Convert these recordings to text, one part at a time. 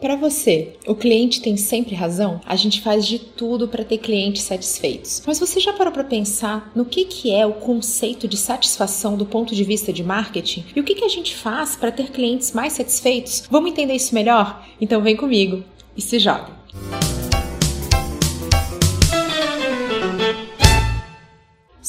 Para você, o cliente tem sempre razão? A gente faz de tudo para ter clientes satisfeitos. Mas você já parou para pensar no que, que é o conceito de satisfação do ponto de vista de marketing? E o que, que a gente faz para ter clientes mais satisfeitos? Vamos entender isso melhor? Então vem comigo e se joga!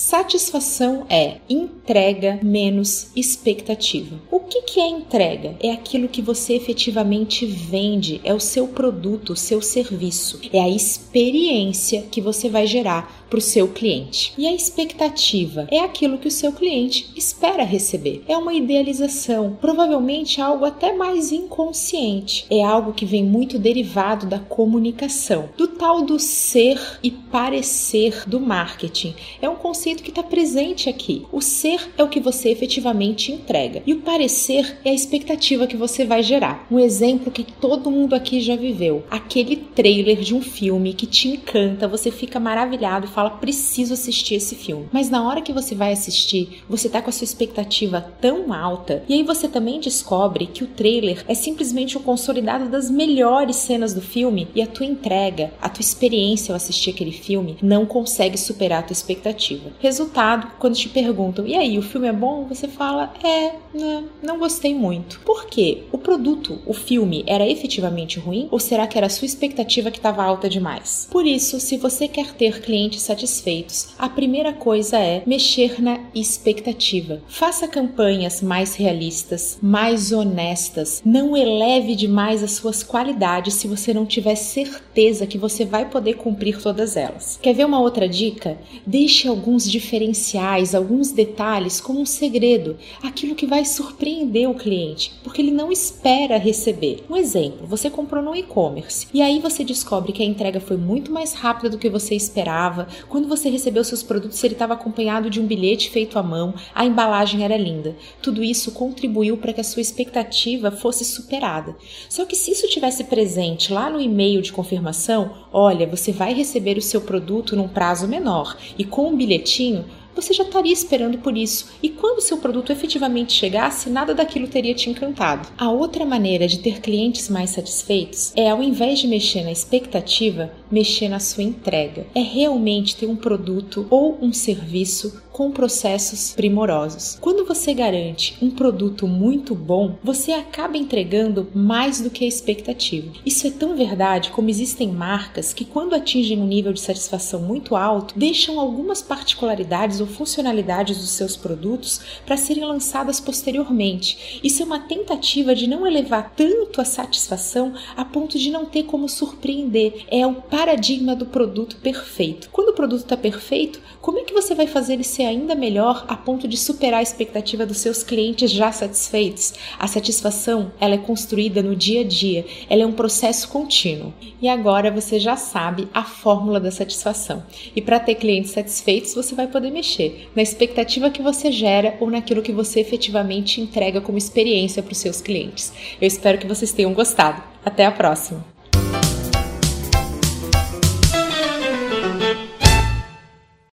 Satisfação é entrega menos expectativa. O que, que é entrega? É aquilo que você efetivamente vende, é o seu produto, o seu serviço, é a experiência que você vai gerar para o seu cliente. E a expectativa é aquilo que o seu cliente espera receber. É uma idealização, provavelmente algo até mais inconsciente. É algo que vem muito derivado da comunicação, do tal do ser e parecer do marketing. É um conceito que está presente aqui. O ser é o que você efetivamente entrega e o parecer é a expectativa que você vai gerar. Um exemplo que todo mundo aqui já viveu: aquele trailer de um filme que te encanta, você fica maravilhado e fala preciso assistir esse filme. Mas na hora que você vai assistir, você tá com a sua expectativa tão alta e aí você também descobre que o trailer é simplesmente o consolidado das melhores cenas do filme e a tua entrega, a tua experiência ao assistir aquele filme não consegue superar a tua expectativa. Resultado, quando te perguntam, e aí, o filme é bom? Você fala, é, não, não gostei muito. Por quê? O produto, o filme, era efetivamente ruim ou será que era a sua expectativa que estava alta demais? Por isso, se você quer ter clientes satisfeitos, a primeira coisa é mexer na expectativa. Faça campanhas mais realistas, mais honestas. Não eleve demais as suas qualidades se você não tiver certeza que você vai poder cumprir todas elas. Quer ver uma outra dica? Deixe alguns diferenciais, alguns detalhes como um segredo, aquilo que vai surpreender o cliente, porque ele não espera receber. Um exemplo, você comprou no e-commerce e aí você descobre que a entrega foi muito mais rápida do que você esperava. Quando você recebeu seus produtos, ele estava acompanhado de um bilhete feito à mão, a embalagem era linda. Tudo isso contribuiu para que a sua expectativa fosse superada. Só que se isso tivesse presente lá no e-mail de confirmação, olha, você vai receber o seu produto num prazo menor e com um bilhetinho, você já estaria esperando por isso, e quando seu produto efetivamente chegasse, nada daquilo teria te encantado. A outra maneira de ter clientes mais satisfeitos é, ao invés de mexer na expectativa, mexer na sua entrega. É realmente ter um produto ou um serviço com processos primorosos. Quando você garante um produto muito bom, você acaba entregando mais do que a expectativa. Isso é tão verdade como existem marcas que, quando atingem um nível de satisfação muito alto, deixam algumas particularidades ou funcionalidades dos seus produtos para serem lançadas posteriormente. Isso é uma tentativa de não elevar tanto a satisfação a ponto de não ter como surpreender. É o paradigma do produto perfeito. Quando o produto está perfeito, como é que você vai fazer ele ser ainda melhor a ponto de superar a expectativa dos seus clientes já satisfeitos? A satisfação, ela é construída no dia a dia, ela é um processo contínuo. E agora você já sabe a fórmula da satisfação. E para ter clientes satisfeitos, você vai poder mexer na expectativa que você gera ou naquilo que você efetivamente entrega como experiência para os seus clientes. Eu espero que vocês tenham gostado. Até a próxima!